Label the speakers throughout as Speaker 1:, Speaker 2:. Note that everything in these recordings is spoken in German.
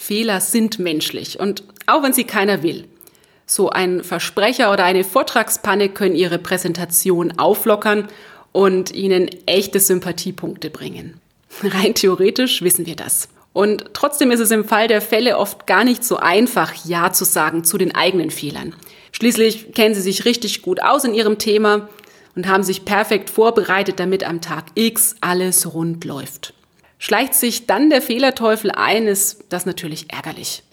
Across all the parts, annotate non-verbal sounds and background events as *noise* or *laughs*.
Speaker 1: Fehler sind menschlich und auch wenn sie keiner will. So ein Versprecher oder eine Vortragspanne können Ihre Präsentation auflockern und Ihnen echte Sympathiepunkte bringen. *laughs* Rein theoretisch wissen wir das. Und trotzdem ist es im Fall der Fälle oft gar nicht so einfach, Ja zu sagen zu den eigenen Fehlern. Schließlich kennen Sie sich richtig gut aus in Ihrem Thema und haben sich perfekt vorbereitet, damit am Tag X alles rund läuft. Schleicht sich dann der Fehlerteufel ein, ist das natürlich ärgerlich.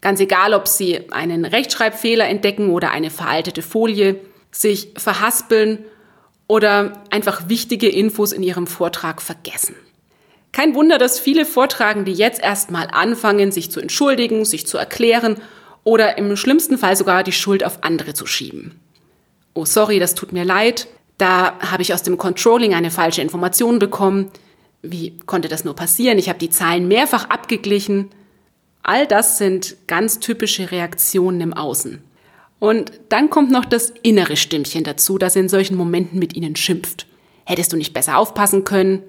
Speaker 1: Ganz egal, ob Sie einen Rechtschreibfehler entdecken oder eine veraltete Folie, sich verhaspeln oder einfach wichtige Infos in Ihrem Vortrag vergessen. Kein Wunder, dass viele Vortragende jetzt erstmal anfangen, sich zu entschuldigen, sich zu erklären oder im schlimmsten Fall sogar die Schuld auf andere zu schieben. Oh, sorry, das tut mir leid. Da habe ich aus dem Controlling eine falsche Information bekommen wie konnte das nur passieren? Ich habe die Zahlen mehrfach abgeglichen. All das sind ganz typische Reaktionen im Außen. Und dann kommt noch das innere Stimmchen dazu, das in solchen Momenten mit ihnen schimpft. Hättest du nicht besser aufpassen können?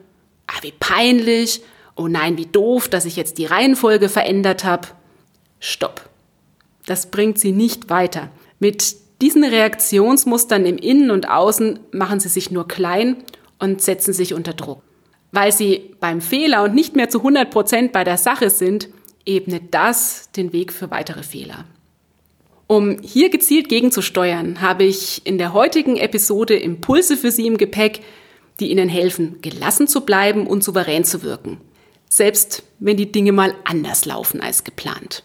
Speaker 1: Ah, wie peinlich. Oh nein, wie doof, dass ich jetzt die Reihenfolge verändert habe. Stopp. Das bringt sie nicht weiter. Mit diesen Reaktionsmustern im Innen und Außen machen sie sich nur klein und setzen sich unter Druck weil sie beim Fehler und nicht mehr zu 100 Prozent bei der Sache sind, ebnet das den Weg für weitere Fehler. Um hier gezielt gegenzusteuern, habe ich in der heutigen Episode Impulse für Sie im Gepäck, die Ihnen helfen, gelassen zu bleiben und souverän zu wirken, selbst wenn die Dinge mal anders laufen als geplant.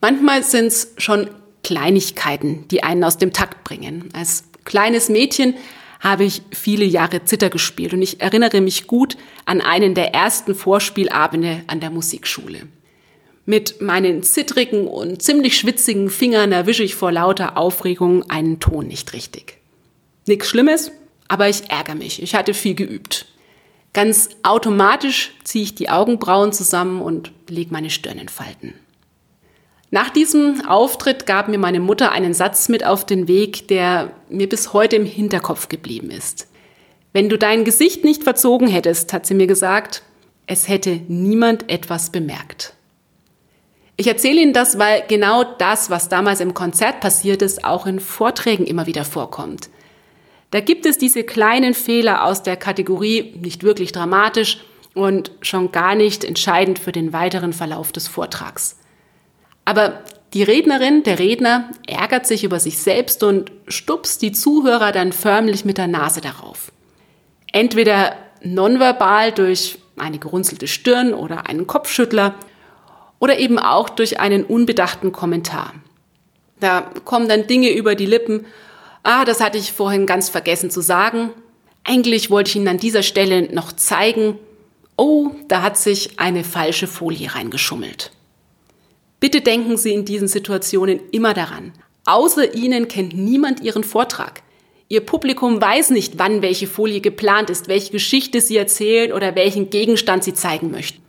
Speaker 1: Manchmal sind es schon Kleinigkeiten, die einen aus dem Takt bringen. Als kleines Mädchen habe ich viele Jahre Zitter gespielt und ich erinnere mich gut an einen der ersten Vorspielabende an der Musikschule. Mit meinen zittrigen und ziemlich schwitzigen Fingern erwische ich vor lauter Aufregung einen Ton nicht richtig. Nichts Schlimmes, aber ich ärgere mich. Ich hatte viel geübt. Ganz automatisch ziehe ich die Augenbrauen zusammen und lege meine Stirn in Falten. Nach diesem Auftritt gab mir meine Mutter einen Satz mit auf den Weg, der mir bis heute im Hinterkopf geblieben ist. Wenn du dein Gesicht nicht verzogen hättest, hat sie mir gesagt, es hätte niemand etwas bemerkt. Ich erzähle Ihnen das, weil genau das, was damals im Konzert passiert ist, auch in Vorträgen immer wieder vorkommt. Da gibt es diese kleinen Fehler aus der Kategorie nicht wirklich dramatisch und schon gar nicht entscheidend für den weiteren Verlauf des Vortrags. Aber die Rednerin, der Redner ärgert sich über sich selbst und stupst die Zuhörer dann förmlich mit der Nase darauf. Entweder nonverbal durch eine gerunzelte Stirn oder einen Kopfschüttler oder eben auch durch einen unbedachten Kommentar. Da kommen dann Dinge über die Lippen. Ah, das hatte ich vorhin ganz vergessen zu sagen. Eigentlich wollte ich Ihnen an dieser Stelle noch zeigen. Oh, da hat sich eine falsche Folie reingeschummelt. Bitte denken Sie in diesen Situationen immer daran. Außer Ihnen kennt niemand Ihren Vortrag. Ihr Publikum weiß nicht, wann welche Folie geplant ist, welche Geschichte Sie erzählen oder welchen Gegenstand Sie zeigen möchten.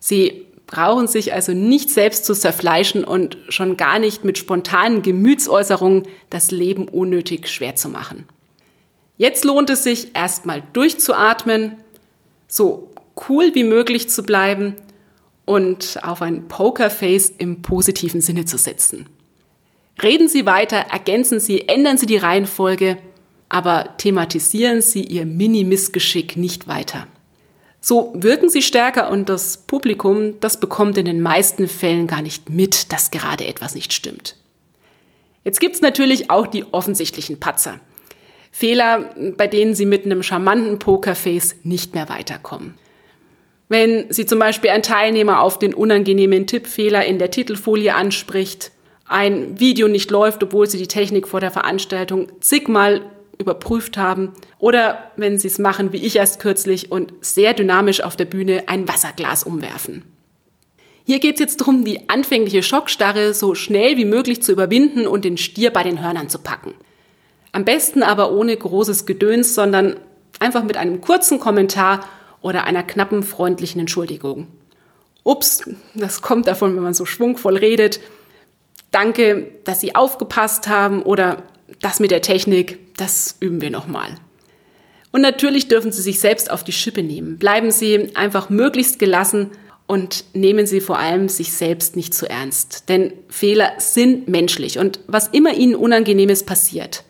Speaker 1: Sie brauchen sich also nicht selbst zu zerfleischen und schon gar nicht mit spontanen Gemütsäußerungen das Leben unnötig schwer zu machen. Jetzt lohnt es sich erstmal durchzuatmen, so cool wie möglich zu bleiben und auf ein Pokerface im positiven Sinne zu setzen. Reden Sie weiter, ergänzen Sie, ändern Sie die Reihenfolge, aber thematisieren Sie Ihr Mini-Missgeschick nicht weiter. So wirken Sie stärker und das Publikum, das bekommt in den meisten Fällen gar nicht mit, dass gerade etwas nicht stimmt. Jetzt gibt's natürlich auch die offensichtlichen Patzer. Fehler, bei denen Sie mit einem charmanten Pokerface nicht mehr weiterkommen. Wenn sie zum Beispiel ein Teilnehmer auf den unangenehmen Tippfehler in der Titelfolie anspricht, ein Video nicht läuft, obwohl sie die Technik vor der Veranstaltung zigmal überprüft haben, oder wenn sie es machen wie ich erst kürzlich und sehr dynamisch auf der Bühne ein Wasserglas umwerfen. Hier geht es jetzt darum, die anfängliche Schockstarre so schnell wie möglich zu überwinden und den Stier bei den Hörnern zu packen. Am besten aber ohne großes Gedöns, sondern einfach mit einem kurzen Kommentar oder einer knappen freundlichen Entschuldigung. Ups, das kommt davon, wenn man so schwungvoll redet. Danke, dass Sie aufgepasst haben oder das mit der Technik, das üben wir nochmal. Und natürlich dürfen Sie sich selbst auf die Schippe nehmen. Bleiben Sie einfach möglichst gelassen und nehmen Sie vor allem sich selbst nicht zu ernst. Denn Fehler sind menschlich und was immer Ihnen Unangenehmes passiert,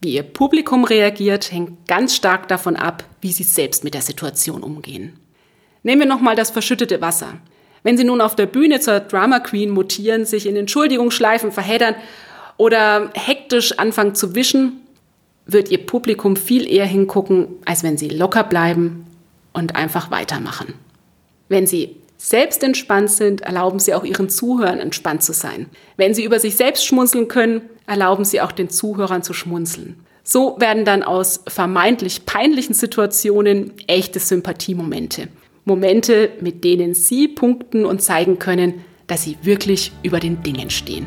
Speaker 1: wie Ihr Publikum reagiert, hängt ganz stark davon ab, wie Sie selbst mit der Situation umgehen. Nehmen wir nochmal das verschüttete Wasser. Wenn Sie nun auf der Bühne zur Drama Queen mutieren, sich in Entschuldigungsschleifen verheddern oder hektisch anfangen zu wischen, wird Ihr Publikum viel eher hingucken, als wenn Sie locker bleiben und einfach weitermachen. Wenn Sie selbst entspannt sind, erlauben Sie auch Ihren Zuhörern entspannt zu sein. Wenn Sie über sich selbst schmunzeln können, erlauben Sie auch den Zuhörern zu schmunzeln. So werden dann aus vermeintlich peinlichen Situationen echte Sympathiemomente. Momente, mit denen Sie punkten und zeigen können, dass Sie wirklich über den Dingen stehen.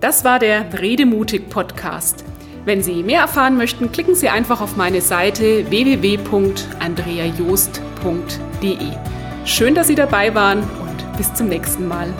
Speaker 1: Das war der Redemutig Podcast. Wenn Sie mehr erfahren möchten, klicken Sie einfach auf meine Seite www.andreajost.de. Schön, dass Sie dabei waren und bis zum nächsten Mal.